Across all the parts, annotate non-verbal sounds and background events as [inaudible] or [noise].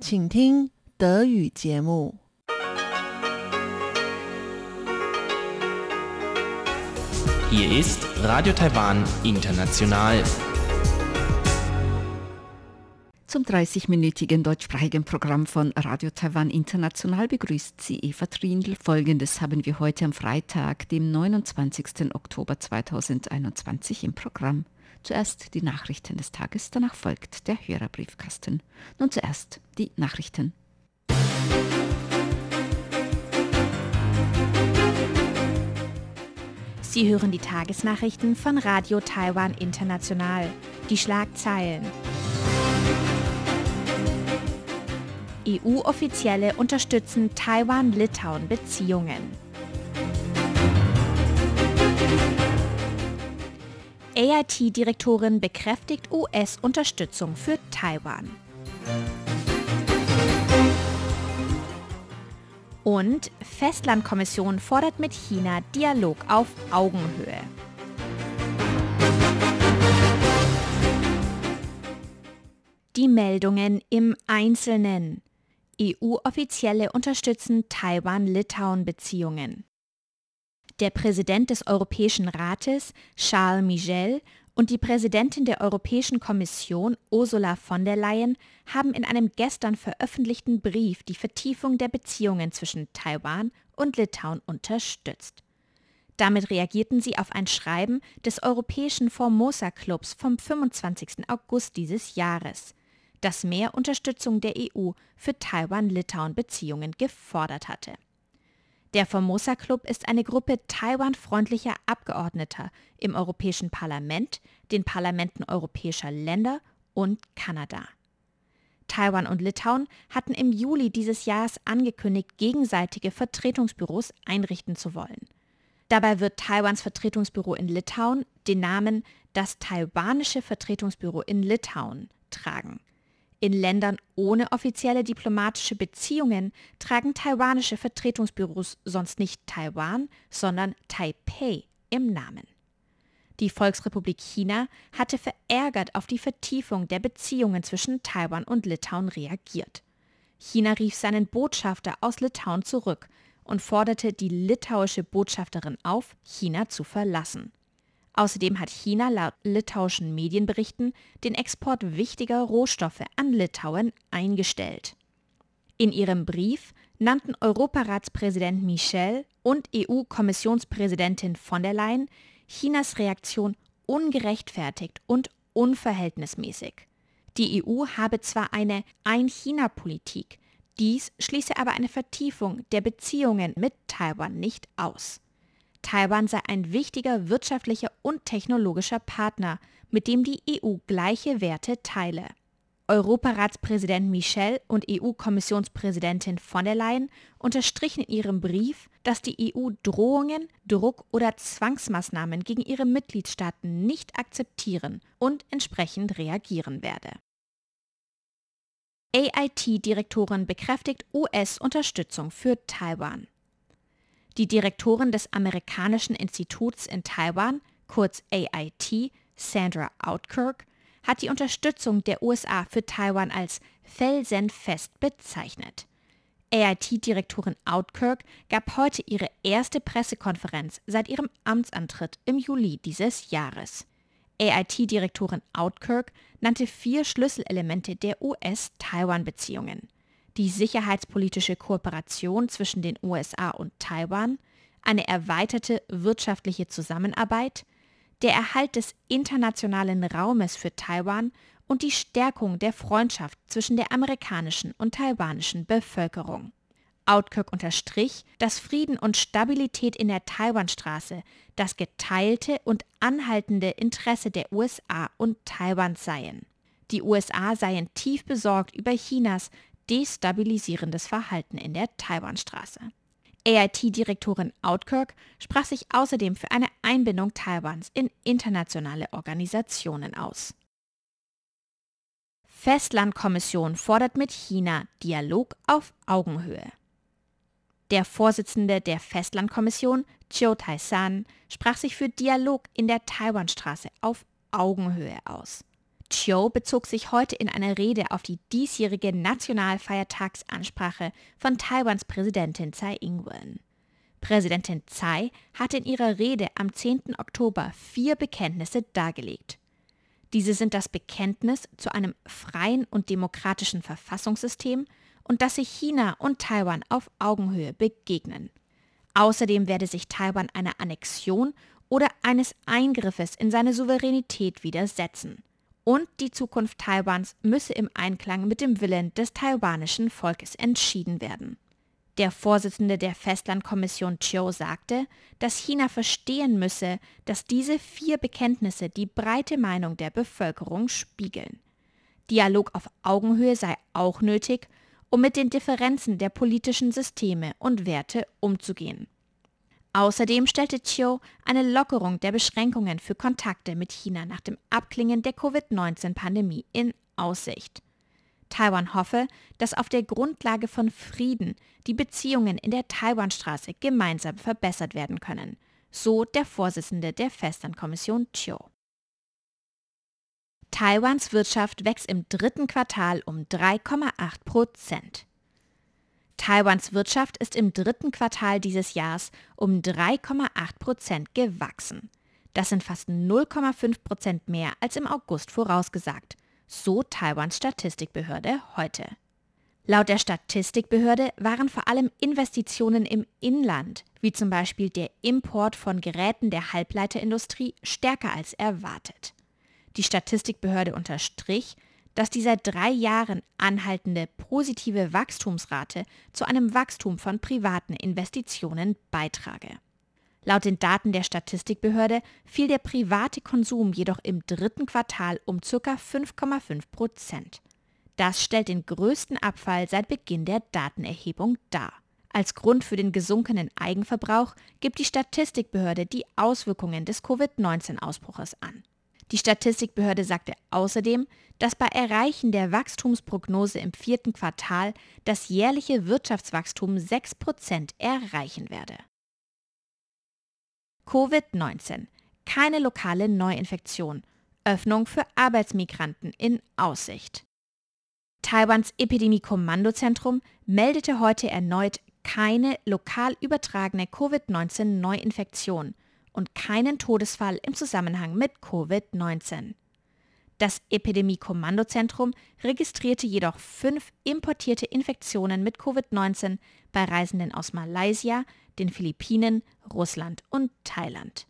请听德语节目。 Hier ist Radio Taiwan International. Zum 30-minütigen deutschsprachigen Programm von Radio Taiwan International begrüßt sie Eva Trindl. Folgendes haben wir heute am Freitag, dem 29. Oktober 2021 im Programm. Zuerst die Nachrichten des Tages, danach folgt der Hörerbriefkasten. Nun zuerst die Nachrichten. Sie hören die Tagesnachrichten von Radio Taiwan International. Die Schlagzeilen. EU-Offizielle unterstützen Taiwan-Litauen-Beziehungen. AIT-Direktorin bekräftigt US-Unterstützung für Taiwan. Und Festlandkommission fordert mit China Dialog auf Augenhöhe. Die Meldungen im Einzelnen. EU-Offizielle unterstützen Taiwan-Litauen-Beziehungen. Der Präsident des Europäischen Rates, Charles Michel, und die Präsidentin der Europäischen Kommission, Ursula von der Leyen, haben in einem gestern veröffentlichten Brief die Vertiefung der Beziehungen zwischen Taiwan und Litauen unterstützt. Damit reagierten sie auf ein Schreiben des Europäischen Formosa Clubs vom 25. August dieses Jahres, das mehr Unterstützung der EU für Taiwan-Litauen-Beziehungen gefordert hatte. Der Formosa Club ist eine Gruppe Taiwan-freundlicher Abgeordneter im Europäischen Parlament, den Parlamenten europäischer Länder und Kanada. Taiwan und Litauen hatten im Juli dieses Jahres angekündigt, gegenseitige Vertretungsbüros einrichten zu wollen. Dabei wird Taiwans Vertretungsbüro in Litauen den Namen das taiwanische Vertretungsbüro in Litauen tragen. In Ländern ohne offizielle diplomatische Beziehungen tragen taiwanische Vertretungsbüros sonst nicht Taiwan, sondern Taipei im Namen. Die Volksrepublik China hatte verärgert auf die Vertiefung der Beziehungen zwischen Taiwan und Litauen reagiert. China rief seinen Botschafter aus Litauen zurück und forderte die litauische Botschafterin auf, China zu verlassen. Außerdem hat China laut litauischen Medienberichten den Export wichtiger Rohstoffe an Litauen eingestellt. In ihrem Brief nannten Europaratspräsident Michel und EU-Kommissionspräsidentin von der Leyen Chinas Reaktion ungerechtfertigt und unverhältnismäßig. Die EU habe zwar eine Ein-China-Politik, dies schließe aber eine Vertiefung der Beziehungen mit Taiwan nicht aus. Taiwan sei ein wichtiger wirtschaftlicher und technologischer Partner, mit dem die EU gleiche Werte teile. Europaratspräsident Michel und EU-Kommissionspräsidentin von der Leyen unterstrichen in ihrem Brief, dass die EU Drohungen, Druck oder Zwangsmaßnahmen gegen ihre Mitgliedstaaten nicht akzeptieren und entsprechend reagieren werde. AIT-Direktorin bekräftigt US-Unterstützung für Taiwan. Die Direktorin des amerikanischen Instituts in Taiwan, kurz AIT, Sandra Outkirk, hat die Unterstützung der USA für Taiwan als felsenfest bezeichnet. AIT-Direktorin Outkirk gab heute ihre erste Pressekonferenz seit ihrem Amtsantritt im Juli dieses Jahres. AIT-Direktorin Outkirk nannte vier Schlüsselelemente der US-Taiwan-Beziehungen. Die sicherheitspolitische Kooperation zwischen den USA und Taiwan, eine erweiterte wirtschaftliche Zusammenarbeit, der Erhalt des internationalen Raumes für Taiwan und die Stärkung der Freundschaft zwischen der amerikanischen und taiwanischen Bevölkerung. Outkirk unterstrich, dass Frieden und Stabilität in der Taiwanstraße das geteilte und anhaltende Interesse der USA und Taiwans seien. Die USA seien tief besorgt über Chinas destabilisierendes Verhalten in der Taiwanstraße. AIT-Direktorin Outkirk sprach sich außerdem für eine Einbindung Taiwans in internationale Organisationen aus. Festlandkommission fordert mit China Dialog auf Augenhöhe. Der Vorsitzende der Festlandkommission, Chiu Tai-san, sprach sich für Dialog in der Taiwanstraße auf Augenhöhe aus. Chiu bezog sich heute in einer Rede auf die diesjährige Nationalfeiertagsansprache von Taiwans Präsidentin Tsai Ing-wen. Präsidentin Tsai hatte in ihrer Rede am 10. Oktober vier Bekenntnisse dargelegt. Diese sind das Bekenntnis zu einem freien und demokratischen Verfassungssystem und dass sich China und Taiwan auf Augenhöhe begegnen. Außerdem werde sich Taiwan einer Annexion oder eines Eingriffes in seine Souveränität widersetzen. Und die Zukunft Taiwans müsse im Einklang mit dem Willen des taiwanischen Volkes entschieden werden. Der Vorsitzende der Festlandkommission Chiu sagte, dass China verstehen müsse, dass diese vier Bekenntnisse die breite Meinung der Bevölkerung spiegeln. Dialog auf Augenhöhe sei auch nötig, um mit den Differenzen der politischen Systeme und Werte umzugehen. Außerdem stellte Chiu eine Lockerung der Beschränkungen für Kontakte mit China nach dem Abklingen der Covid-19-Pandemie in Aussicht. Taiwan hoffe, dass auf der Grundlage von Frieden die Beziehungen in der Taiwanstraße gemeinsam verbessert werden können, so der Vorsitzende der Festlandkommission Chiu. Taiwans Wirtschaft wächst im dritten Quartal um 3,8 Prozent. Taiwans Wirtschaft ist im dritten Quartal dieses Jahres um 3,8 Prozent gewachsen. Das sind fast 0,5 Prozent mehr als im August vorausgesagt, so Taiwans Statistikbehörde heute. Laut der Statistikbehörde waren vor allem Investitionen im Inland, wie zum Beispiel der Import von Geräten der Halbleiterindustrie, stärker als erwartet. Die Statistikbehörde unterstrich, dass die seit drei Jahren anhaltende positive Wachstumsrate zu einem Wachstum von privaten Investitionen beitrage. Laut den Daten der Statistikbehörde fiel der private Konsum jedoch im dritten Quartal um ca. 5,5 Prozent. Das stellt den größten Abfall seit Beginn der Datenerhebung dar. Als Grund für den gesunkenen Eigenverbrauch gibt die Statistikbehörde die Auswirkungen des Covid-19-Ausbruches an. Die Statistikbehörde sagte außerdem, dass bei Erreichen der Wachstumsprognose im vierten Quartal das jährliche Wirtschaftswachstum 6% erreichen werde. Covid-19. Keine lokale Neuinfektion. Öffnung für Arbeitsmigranten in Aussicht. Taiwans Epidemie-Kommandozentrum meldete heute erneut keine lokal übertragene Covid-19-Neuinfektion und keinen Todesfall im Zusammenhang mit Covid-19. Das Epidemie-Kommandozentrum registrierte jedoch fünf importierte Infektionen mit Covid-19 bei Reisenden aus Malaysia, den Philippinen, Russland und Thailand.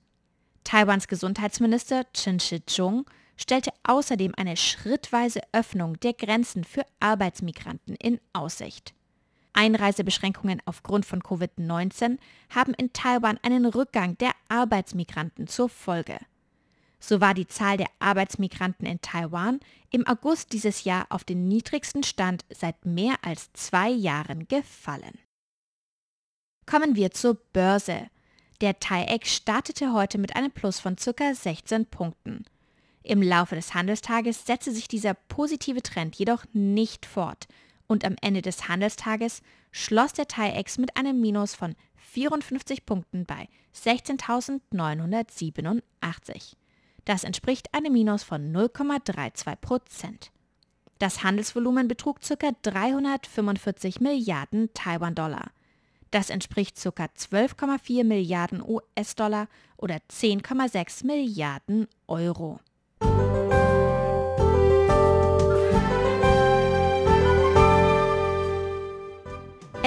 Taiwans Gesundheitsminister Chen Shih-chung stellte außerdem eine schrittweise Öffnung der Grenzen für Arbeitsmigranten in Aussicht. Einreisebeschränkungen aufgrund von Covid-19 haben in Taiwan einen Rückgang der Arbeitsmigranten zur Folge. So war die Zahl der Arbeitsmigranten in Taiwan im August dieses Jahr auf den niedrigsten Stand seit mehr als zwei Jahren gefallen. Kommen wir zur Börse. Der TAIEX startete heute mit einem Plus von ca. 16 Punkten. Im Laufe des Handelstages setzte sich dieser positive Trend jedoch nicht fort und am Ende des Handelstages schloss der TAIEX mit einem Minus von 54 Punkten bei 16.987. Das entspricht einem Minus von 0,32 Prozent. Das Handelsvolumen betrug ca. 345 Milliarden Taiwan-Dollar. Das entspricht ca. 12,4 Milliarden US-Dollar oder 10,6 Milliarden Euro.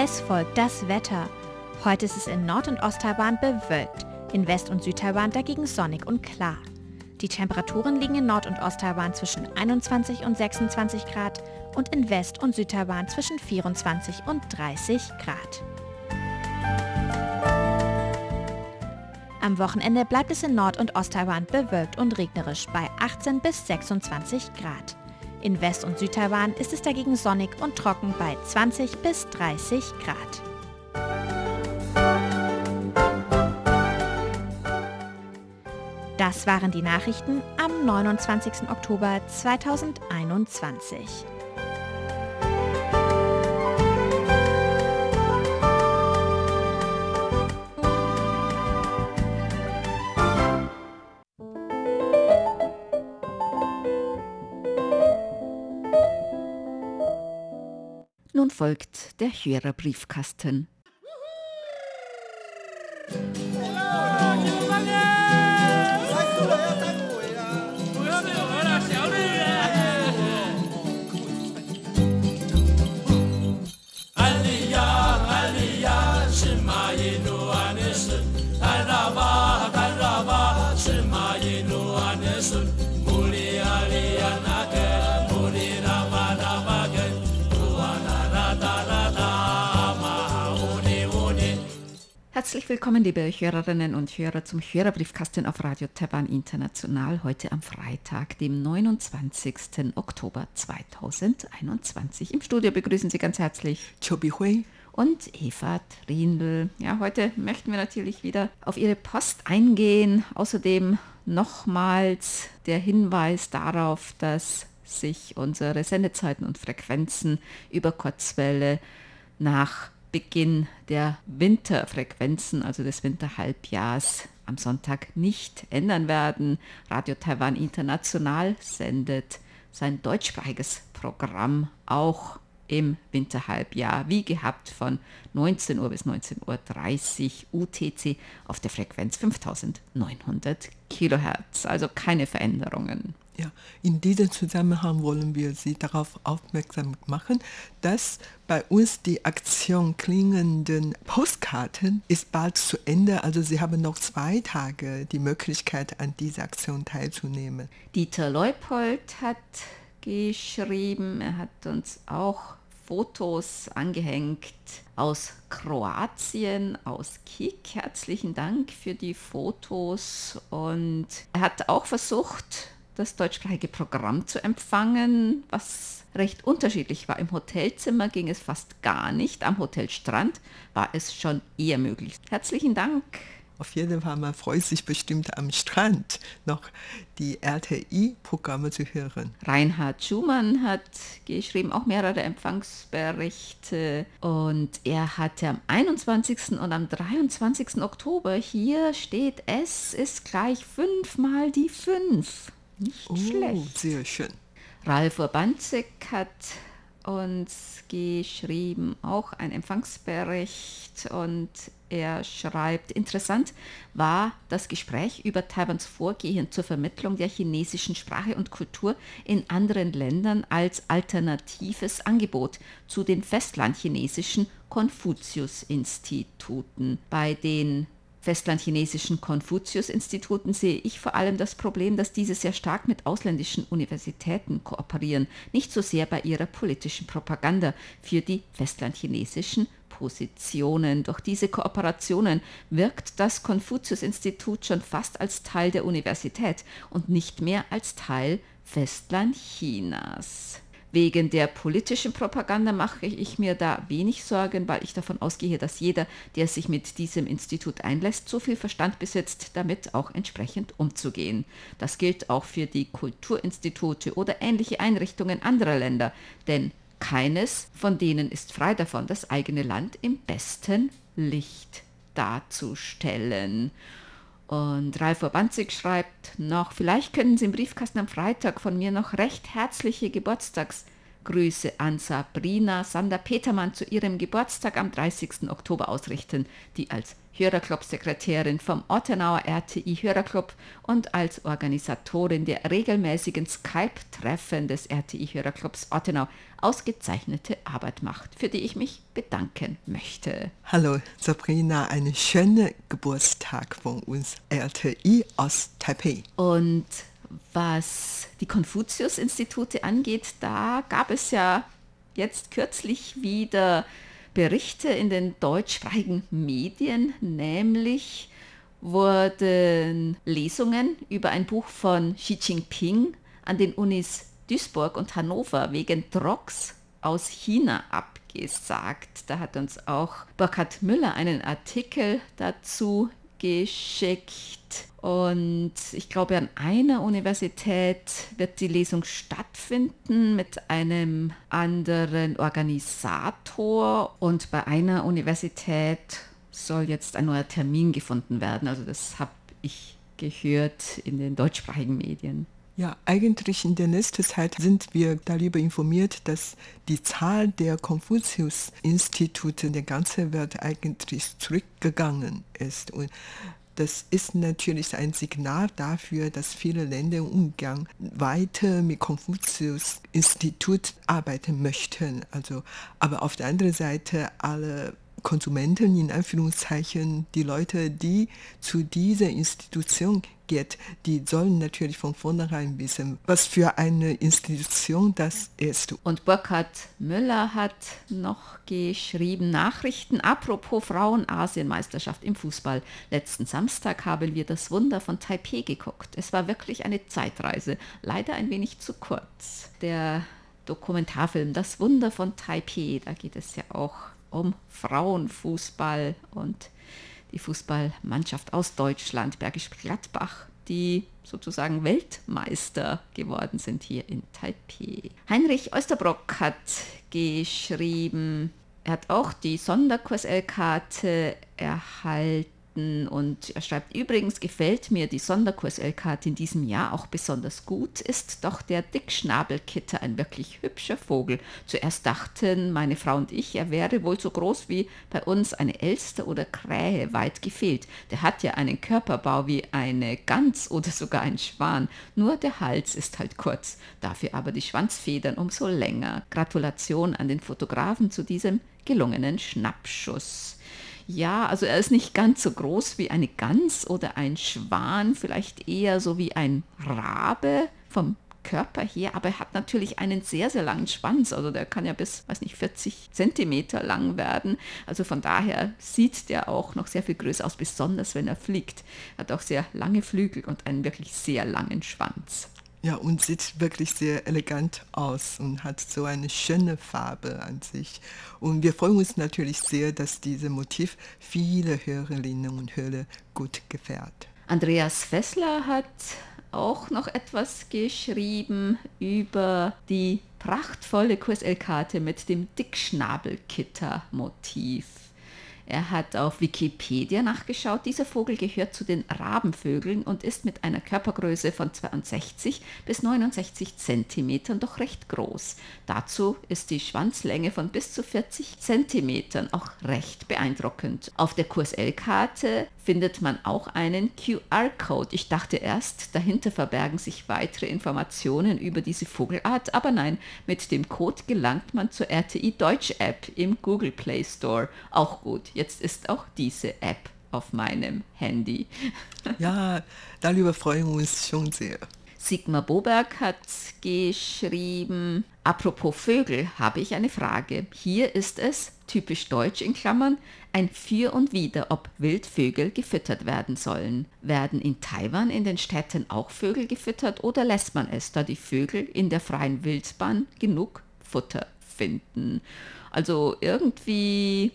Es folgt das Wetter. Heute ist es in Nord- und Osttaiwan bewölkt, in West- und Südtaiwan dagegen sonnig und klar. Die Temperaturen liegen in Nord- und Osttaiwan zwischen 21 und 26 Grad und in West- und Südtaiwan zwischen 24 und 30 Grad. Am Wochenende bleibt es in Nord- und Osttaiwan bewölkt und regnerisch bei 18 bis 26 Grad. In West- und Südtaiwan ist es dagegen sonnig und trocken bei 20 bis 30 Grad. Das waren die Nachrichten am 29. Oktober 2021. folgt der Hörerbriefkasten. Herzlich willkommen, liebe Hörerinnen und Hörer, zum Hörerbriefkasten auf Radio Taiwan International heute am Freitag, dem 29. Oktober 2021. Im Studio begrüßen Sie ganz herzlich Chobi Hui und Eva Trindl. Ja, heute möchten wir natürlich wieder auf Ihre Post eingehen. Außerdem nochmals der Hinweis darauf, dass sich unsere Sendezeiten und Frequenzen über Kurzwelle nach Beginn der Winterfrequenzen, also des Winterhalbjahrs, am Sonntag nicht ändern werden. Radio Taiwan International sendet sein deutschsprachiges Programm auch im Winterhalbjahr, wie gehabt, von 19 Uhr bis 19.30 Uhr UTC auf der Frequenz 5900 Kilohertz. Also keine Veränderungen. Ja, in diesem Zusammenhang wollen wir Sie darauf aufmerksam machen, dass bei uns die Aktion klingenden Postkarten ist bald zu Ende. Also Sie haben noch zwei Tage die Möglichkeit, an dieser Aktion teilzunehmen. Dieter Leupold hat geschrieben, er hat uns auch Fotos angehängt aus Kroatien, aus Kik. Herzlichen Dank für die Fotos und er hat auch versucht, das deutschsprachige Programm zu empfangen, was recht unterschiedlich war. Im Hotelzimmer ging es fast gar nicht, am Hotelstrand war es schon eher möglich. Herzlichen Dank. Auf jeden Fall, man freut sich bestimmt am Strand noch die RTI-Programme zu hören. Reinhard Schumann hat geschrieben, auch mehrere Empfangsberichte und er hatte am 21. und am 23. Oktober, hier steht, es ist gleich fünfmal die fünf. Nicht oh, schlecht. Sehr schön. Ralf Urbanzek hat uns geschrieben, auch ein Empfangsbericht und er schreibt, interessant war das Gespräch über Taiwans Vorgehen zur Vermittlung der chinesischen Sprache und Kultur in anderen Ländern als alternatives Angebot zu den festlandchinesischen Konfuzius-Instituten. Bei den festlandchinesischen Konfuzius-Instituten sehe ich vor allem das Problem, dass diese sehr stark mit ausländischen Universitäten kooperieren, nicht so sehr bei ihrer politischen Propaganda für die festlandchinesischen Positionen. Durch diese Kooperationen wirkt das Konfuzius-Institut schon fast als Teil der Universität und nicht mehr als Teil Festlandchinas. Wegen der politischen Propaganda mache ich mir da wenig Sorgen, weil ich davon ausgehe, dass jeder, der sich mit diesem Institut einlässt, so viel Verstand besitzt, damit auch entsprechend umzugehen. Das gilt auch für die Kulturinstitute oder ähnliche Einrichtungen anderer Länder, denn keines von denen ist frei davon, das eigene Land im besten Licht darzustellen. Und Ralf Urbanzig schreibt noch, vielleicht können Sie im Briefkasten am Freitag von mir noch recht herzliche Geburtstagsgrüße an Sabrina Sander-Petermann zu ihrem Geburtstag am 30. Oktober ausrichten, die als Hörerclub-Sekretärin vom Ottenauer RTI Hörerclub und als Organisatorin der regelmäßigen Skype-Treffen des RTI Hörerclubs Ottenau ausgezeichnete Arbeit macht, für die ich mich bedanken möchte. Hallo Sabrina, einen schönen Geburtstag von uns RTI aus Taipei. Und was die Konfuzius-Institute angeht, da gab es ja jetzt kürzlich wieder Berichte in den deutschsprachigen Medien, nämlich wurden Lesungen über ein Buch von Xi Jinping an den Unis Duisburg und Hannover wegen Drogs aus China abgesagt. Da hat uns auch Burkhard Müller einen Artikel dazu geschickt. Und ich glaube, an einer Universität wird die Lesung stattfinden mit einem anderen Organisator. Und bei einer Universität soll jetzt ein neuer Termin gefunden werden. Also das habe ich gehört in den deutschsprachigen Medien. Ja, eigentlich in der letzten Zeit sind wir darüber informiert, dass die Zahl der Konfuzius-Institute in der ganzen Welt eigentlich zurückgegangen ist. Und das ist natürlich ein Signal dafür, dass viele Länder im Umgang weiter mit Konfuzius-Institut arbeiten möchten. Also, aber auf der anderen Seite alle Konsumenten in Anführungszeichen, die Leute, die zu dieser Institution geht, die sollen natürlich von vornherein wissen, was für eine Institution das ist. Und Burkhard Müller hat noch geschrieben, Nachrichten apropos Frauen-Asienmeisterschaft im Fußball. Letzten Samstag haben wir das Wunder von Taipei geguckt. Es war wirklich eine Zeitreise, leider ein wenig zu kurz. Der Dokumentarfilm Das Wunder von Taipei, da geht es ja auch um Frauenfußball und die Fußballmannschaft aus Deutschland, Bergisch Gladbach, die sozusagen Weltmeister geworden sind hier in Taipei. Heinrich Oesterbrock hat geschrieben, er hat auch die Sonderkurs-L-Karte erhalten Seiten und er schreibt, übrigens gefällt mir die Sonderkurs-LKT in diesem Jahr auch besonders gut, ist doch der Dickschnabelkitter ein wirklich hübscher Vogel. Zuerst dachten meine Frau und ich, er wäre wohl so groß wie bei uns eine Elster oder Krähe, weit gefehlt. Der hat ja einen Körperbau wie eine Gans oder sogar ein Schwan, nur der Hals ist halt kurz, dafür aber die Schwanzfedern umso länger. Gratulation an den Fotografen zu diesem gelungenen Schnappschuss. Ja, also er ist nicht ganz so groß wie eine Gans oder ein Schwan, vielleicht eher so wie ein Rabe vom Körper her, aber er hat natürlich einen sehr, sehr langen Schwanz. Also der kann ja bis, weiß nicht, 40 Zentimeter lang werden. Also von daher sieht der auch noch sehr viel größer aus, besonders wenn er fliegt. Er hat auch sehr lange Flügel und einen wirklich sehr langen Schwanz. Ja, und sieht wirklich sehr elegant aus und hat so eine schöne Farbe an sich. Und wir freuen uns natürlich sehr, dass dieses Motiv viele Hörerinnen und Hörer gut gefällt. Andreas Fessler hat auch noch etwas geschrieben über die prachtvolle QSL-Karte mit dem Dickschnabelkitter-Motiv. Er hat auf Wikipedia nachgeschaut. Dieser Vogel gehört zu den Rabenvögeln und ist mit einer Körpergröße von 62 bis 69 Zentimetern doch recht groß. Dazu ist die Schwanzlänge von bis zu 40 Zentimetern auch recht beeindruckend. Auf der QSL-Karte findet man auch einen QR-Code. Ich dachte erst, dahinter verbergen sich weitere Informationen über diese Vogelart, aber nein, mit dem Code gelangt man zur RTI Deutsch App im Google Play Store. Auch gut, jetzt ist auch diese App auf meinem Handy. [laughs] Ja, darüber freuen wir uns schon sehr. Sigmar Boberg hat geschrieben, apropos Vögel habe ich eine Frage. Hier ist es, typisch deutsch in Klammern, ein Für und Wider, ob Wildvögel gefüttert werden sollen. Werden in Taiwan in den Städten auch Vögel gefüttert oder lässt man es, da die Vögel in der freien Wildbahn genug Futter finden? Also irgendwie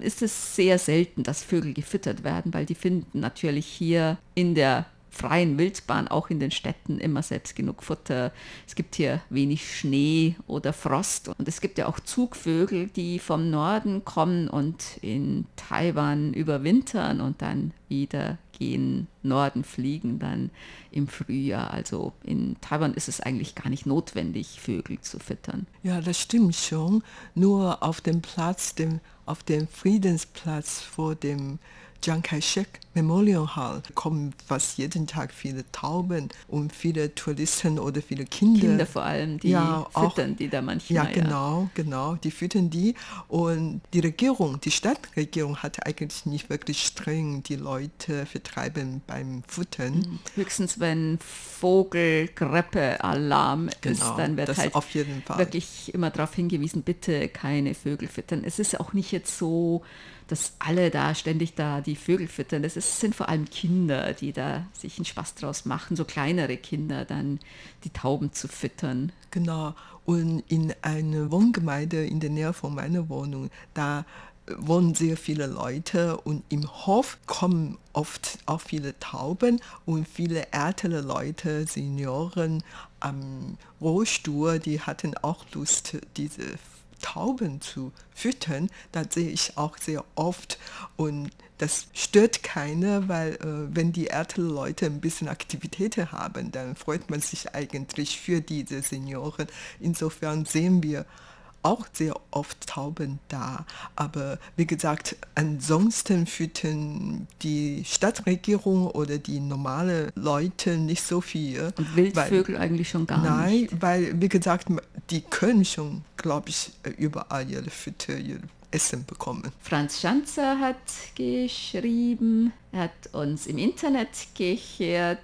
ist es sehr selten, dass Vögel gefüttert werden, weil die finden natürlich hier in der freien Wildbahn, auch in den Städten, immer selbst genug Futter. Es gibt hier wenig Schnee oder Frost und es gibt ja auch Zugvögel, die vom Norden kommen und in Taiwan überwintern und dann wieder gehen Norden fliegen dann im Frühjahr. Also in Taiwan ist es eigentlich gar nicht notwendig, Vögel zu füttern. Ja, das stimmt schon. Nur auf dem Platz, dem, auf dem Friedensplatz vor dem Chiang Kai-shek Memorial Hall kommen fast jeden Tag viele Tauben und viele Touristen oder viele Kinder. Kinder vor allem, die ja, füttern auch, die da manchmal. Ja, genau, ja. genau, die füttern die. Und die Regierung, die Stadtregierung hat eigentlich nicht wirklich streng die Leute vertreiben beim Futtern. Hm, höchstens wenn Vogelgrippe-Alarm genau, ist, dann wird halt wirklich immer darauf hingewiesen, bitte keine Vögel füttern. Es ist auch nicht jetzt so dass alle da ständig da die Vögel füttern. Das ist, sind vor allem Kinder, die da sich einen Spaß draus machen, so kleinere Kinder dann die Tauben zu füttern. Genau. Und in einer Wohngemeinde in der Nähe von meiner Wohnung, da wohnen sehr viele Leute und im Hof kommen oft auch viele Tauben und viele ältere Leute, Senioren am Rollstuhl, die hatten auch Lust, diese Tauben zu füttern. Das sehe ich auch sehr oft und das stört keiner, weil äh, wenn die älteren Leute ein bisschen Aktivitäten haben, dann freut man sich eigentlich für diese Senioren. Insofern sehen wir auch sehr oft Tauben da. Aber wie gesagt, ansonsten füttern die Stadtregierung oder die normale Leute nicht so viel. Und Wildvögel weil, eigentlich schon gar nein, nicht. Nein, weil wie gesagt, die können schon, glaube ich, überall ihre Fütter, ihre Essen bekommen. Franz Schanzer hat geschrieben, er hat uns im Internet gehört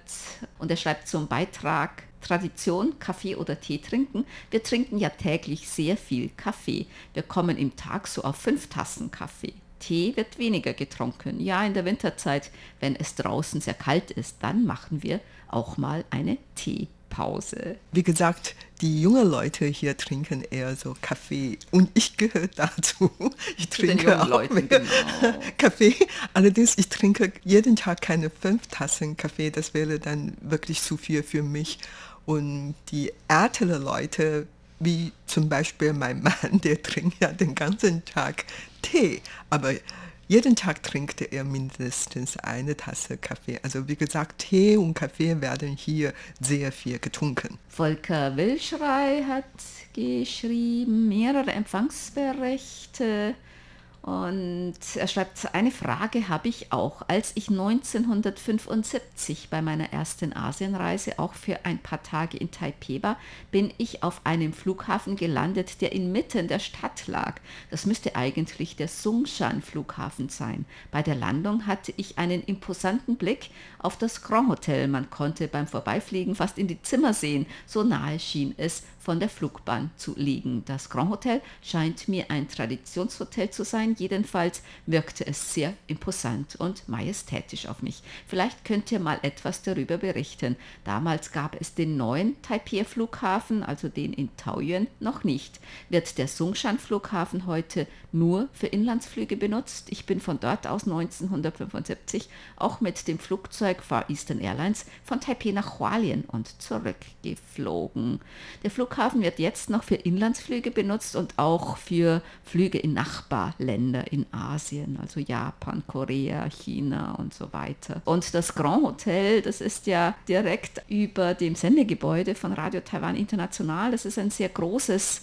und er schreibt zum Beitrag Tradition, Kaffee oder Tee trinken. Wir trinken ja täglich sehr viel Kaffee. Wir kommen im Tag so auf fünf Tassen Kaffee. Tee wird weniger getrunken. Ja, in der Winterzeit, wenn es draußen sehr kalt ist, dann machen wir auch mal eine Tee. Pause. Wie gesagt, die jungen Leute hier trinken eher so Kaffee und ich gehöre [laughs] dazu. Ich Zu trinke auch Leuten, genau. [laughs] Kaffee. Allerdings, ich trinke jeden Tag keine fünf Tassen Kaffee. Das wäre dann wirklich zu viel für mich. Und die älteren Leute, wie zum Beispiel mein [laughs] Mann, der trinkt ja den ganzen Tag Tee. Aber jeden Tag trinkt er mindestens eine Tasse Kaffee. Also wie gesagt, Tee und Kaffee werden hier sehr viel getrunken. Volker Wilschrei hat geschrieben, mehrere Empfangsberichte und er schreibt, eine Frage habe ich auch. Als ich 1975 bei meiner ersten Asienreise auch für ein paar Tage in Taipei war, bin ich auf einem Flughafen gelandet, der inmitten der Stadt lag. Das müsste eigentlich der Sungshan-Flughafen sein. Bei der Landung hatte ich einen imposanten Blick auf das Grand Hotel. Man konnte beim Vorbeifliegen fast in die Zimmer sehen. So nahe schien es von der Flugbahn zu liegen. Das Grand Hotel scheint mir ein Traditionshotel zu sein. Jedenfalls wirkte es sehr imposant und majestätisch auf mich. Vielleicht könnt ihr mal etwas darüber berichten. Damals gab es den neuen Taipei-Flughafen, also den in Taoyuan, noch nicht. Wird der Sungshan-Flughafen heute nur für Inlandsflüge benutzt? Ich bin von dort aus 1975 auch mit dem Flugzeug Far Eastern Airlines von Taipei nach Hualien und zurückgeflogen. Der Flughafen Flughafen wird jetzt noch für Inlandsflüge benutzt und auch für Flüge in Nachbarländer in Asien, also Japan, Korea, China und so weiter. Und das Grand Hotel, das ist ja direkt über dem Sendegebäude von Radio Taiwan International. Das ist ein sehr großes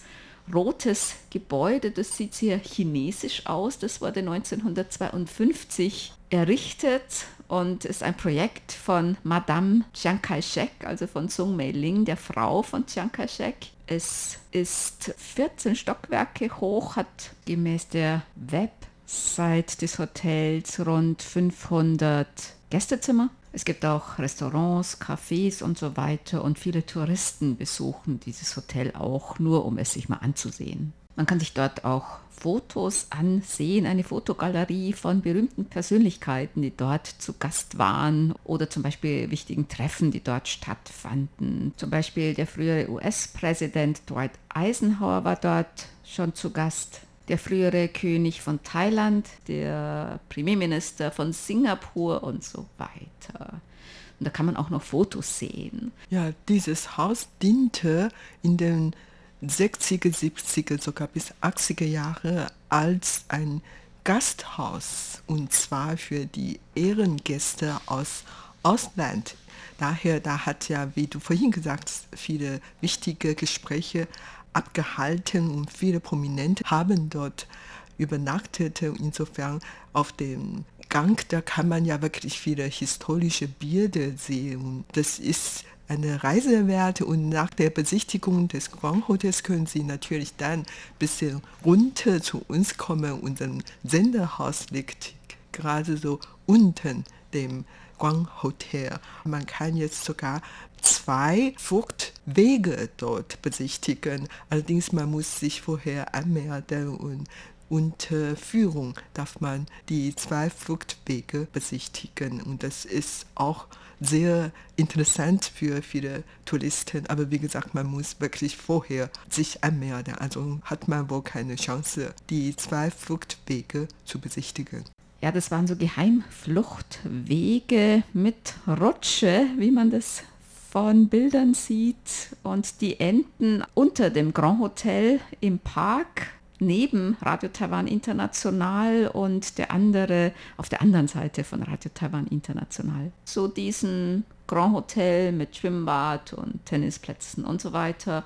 rotes Gebäude, das sieht sehr chinesisch aus. Das wurde 1952 errichtet und ist ein Projekt von Madame Chiang Kai-shek, also von Sung Mei-ling, der Frau von Chiang Kai-shek. Es ist 14 Stockwerke hoch, hat gemäß der Website des Hotels rund 500 Gästezimmer. Es gibt auch Restaurants, Cafés und so weiter und viele Touristen besuchen dieses Hotel auch nur, um es sich mal anzusehen. Man kann sich dort auch Fotos ansehen, eine Fotogalerie von berühmten Persönlichkeiten, die dort zu Gast waren oder zum Beispiel wichtigen Treffen, die dort stattfanden. Zum Beispiel der frühere US-Präsident Dwight Eisenhower war dort schon zu Gast. Der frühere König von Thailand, der Premierminister von Singapur und so weiter. Und da kann man auch noch Fotos sehen. Ja, dieses Haus diente in den 60er, 70er, sogar bis 80er Jahre als ein Gasthaus und zwar für die Ehrengäste aus Ausland. Daher, da hat ja, wie du vorhin gesagt hast, viele wichtige Gespräche abgehalten und viele Prominente haben dort übernachtet. Insofern auf dem Gang, da kann man ja wirklich viele historische Bilder sehen. Das ist eine Reise wert und nach der Besichtigung des Grand Hotels können Sie natürlich dann ein bisschen runter zu uns kommen. Unser Senderhaus liegt gerade so unten dem Grand Hotel. Man kann jetzt sogar zwei Fluchtwege dort besichtigen. Allerdings man muss sich vorher anmelden und unter Führung darf man die zwei Fluchtwege besichtigen. Und das ist auch sehr interessant für viele Touristen. Aber wie gesagt, man muss wirklich vorher sich anmelden. Also hat man wohl keine Chance, die zwei Fluchtwege zu besichtigen. Ja, das waren so Geheimfluchtwege mit Rutsche, wie man das von Bildern sieht. Und die enden unter dem Grand Hotel im Park neben Radio Taiwan International und der andere auf der anderen Seite von Radio Taiwan International. So diesen Grand Hotel mit Schwimmbad und Tennisplätzen und so weiter.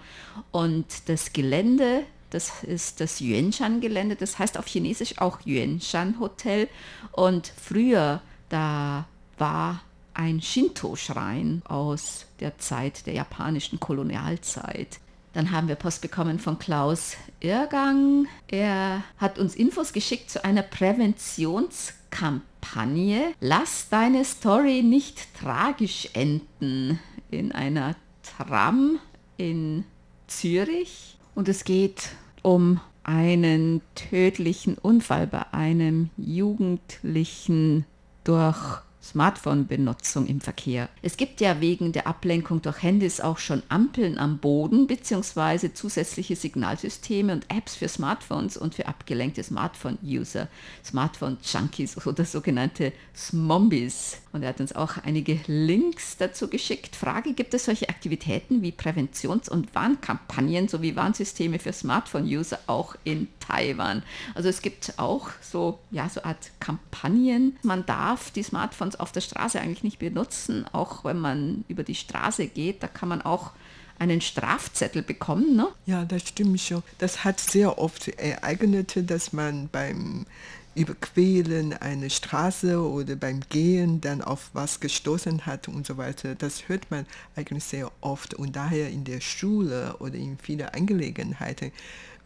Und das Gelände, das ist das Yuanshan-Gelände, das heißt auf Chinesisch auch Yuanshan Hotel. Und früher, da war ein Shinto-Schrein aus der Zeit der japanischen Kolonialzeit. Dann haben wir Post bekommen von Klaus Irrgang. Er hat uns Infos geschickt zu einer Präventionskampagne. Lass deine Story nicht tragisch enden in einer Tram in Zürich. Und es geht um einen tödlichen Unfall bei einem Jugendlichen durch Smartphone-Benutzung im Verkehr. Es gibt ja wegen der Ablenkung durch Handys auch schon Ampeln am Boden bzw. zusätzliche Signalsysteme und Apps für Smartphones und für abgelenkte Smartphone-User, Smartphone-Junkies oder sogenannte Smombies. Und er hat uns auch einige Links dazu geschickt. Frage, gibt es solche Aktivitäten wie Präventions- und Warnkampagnen sowie Warnsysteme für Smartphone-User auch in Taiwan? Also es gibt auch so, ja, so Art Kampagnen. Man darf die Smartphones auf der Straße eigentlich nicht benutzen, auch wenn man über die Straße geht. Da kann man auch einen Strafzettel bekommen. Ne? Ja, das stimmt schon. Das hat sehr oft ereignet, dass man beim Überqueren einer Straße oder beim Gehen dann auf was gestoßen hat und so weiter. Das hört man eigentlich sehr oft und daher in der Schule oder in vielen Angelegenheiten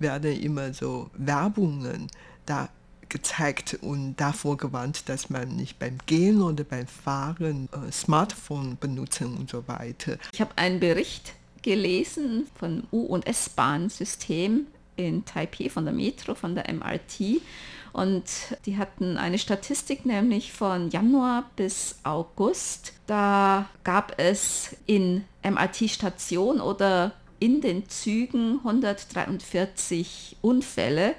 werden immer so Werbungen da gezeigt und davor gewarnt, dass man nicht beim Gehen oder beim Fahren äh, Smartphone benutzen und so weiter. Ich habe einen Bericht gelesen von U- und S-Bahn-System in Taipei von der Metro, von der MRT. Und die hatten eine Statistik nämlich von Januar bis August. Da gab es in MRT-Station oder in den Zügen 143 Unfälle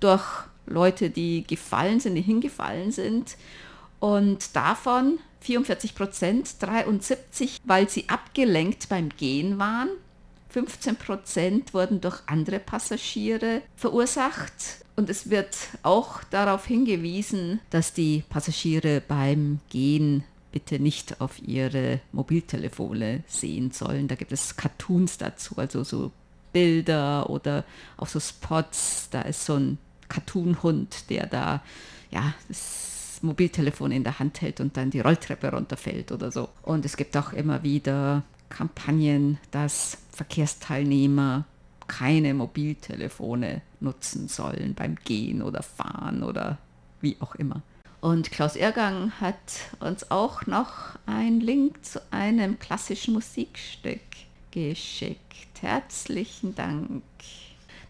durch Leute, die gefallen sind, die hingefallen sind. Und davon 44 Prozent, 73, weil sie abgelenkt beim Gehen waren. 15 Prozent wurden durch andere Passagiere verursacht. Und es wird auch darauf hingewiesen, dass die Passagiere beim Gehen bitte nicht auf ihre Mobiltelefone sehen sollen. Da gibt es Cartoons dazu, also so Bilder oder auch so Spots. Da ist so ein Cartoon-Hund, der da ja, das Mobiltelefon in der Hand hält und dann die Rolltreppe runterfällt oder so. Und es gibt auch immer wieder Kampagnen, dass Verkehrsteilnehmer keine Mobiltelefone nutzen sollen beim Gehen oder Fahren oder wie auch immer. Und Klaus Ergang hat uns auch noch einen Link zu einem klassischen Musikstück geschickt. Herzlichen Dank.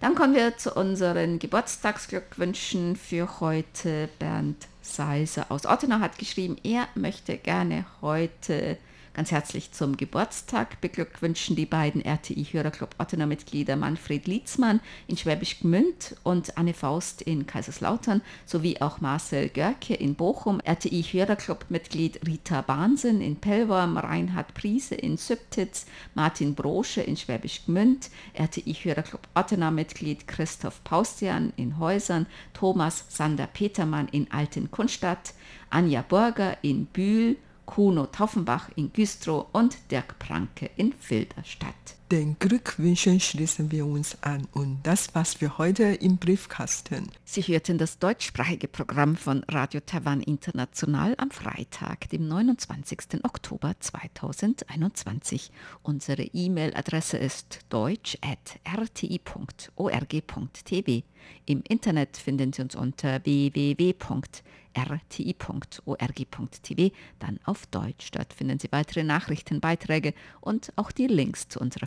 Dann kommen wir zu unseren Geburtstagsglückwünschen für heute. Bernd Seiser aus Ottenau hat geschrieben, er möchte gerne heute ganz herzlich zum Geburtstag beglückwünschen die beiden RTI-Hörerclub Ottener Mitglieder Manfred Lietzmann in Schwäbisch Gmünd und Anne Faust in Kaiserslautern sowie auch Marcel Görke in Bochum, RTI-Hörerclub-Mitglied Rita Bahnsinn in Pellworm, Reinhard Priese in Sübtitz, Martin Brosche in Schwäbisch Gmünd, RTI-Hörerclub Ottener Mitglied Christoph Paustian in Häusern, Thomas Sander Petermann in Alten Kunstadt, Anja Burger in Bühl, Kuno Taufenbach in Güstrow und Dirk Pranke in Filderstadt. Den Glückwünschen schließen wir uns an und das war's für heute im Briefkasten. Sie hörten das deutschsprachige Programm von Radio Taiwan International am Freitag, dem 29. Oktober 2021. Unsere E-Mail-Adresse ist deutsch.rti.org.tv. Im Internet finden Sie uns unter www.rti.org.tv rti.org.tv, dann auf Deutsch. Dort finden Sie weitere Nachrichten, Beiträge und auch die Links zu unserer